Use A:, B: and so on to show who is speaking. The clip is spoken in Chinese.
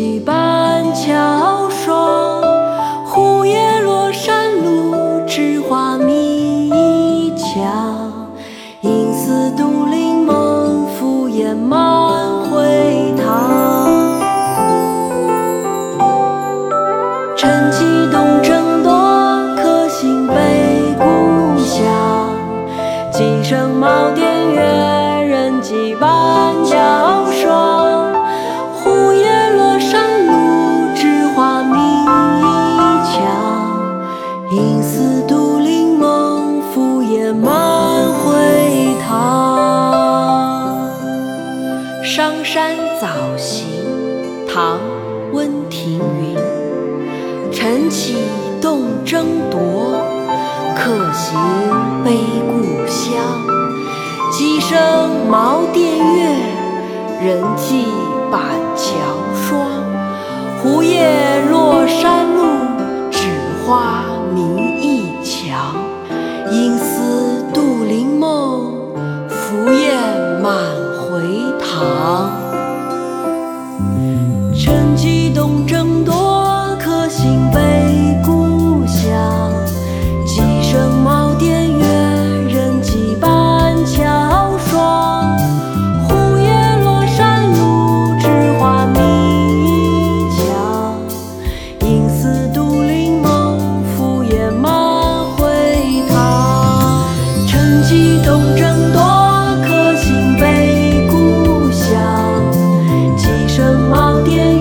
A: 迹板桥应似独临梦，敷衍满回塘。
B: 商山早行，唐·温庭筠。晨起动征铎，客行悲故乡。鸡声茅店月，人迹板一墙，因思杜陵梦，凫雁满回塘。趁机东征。电影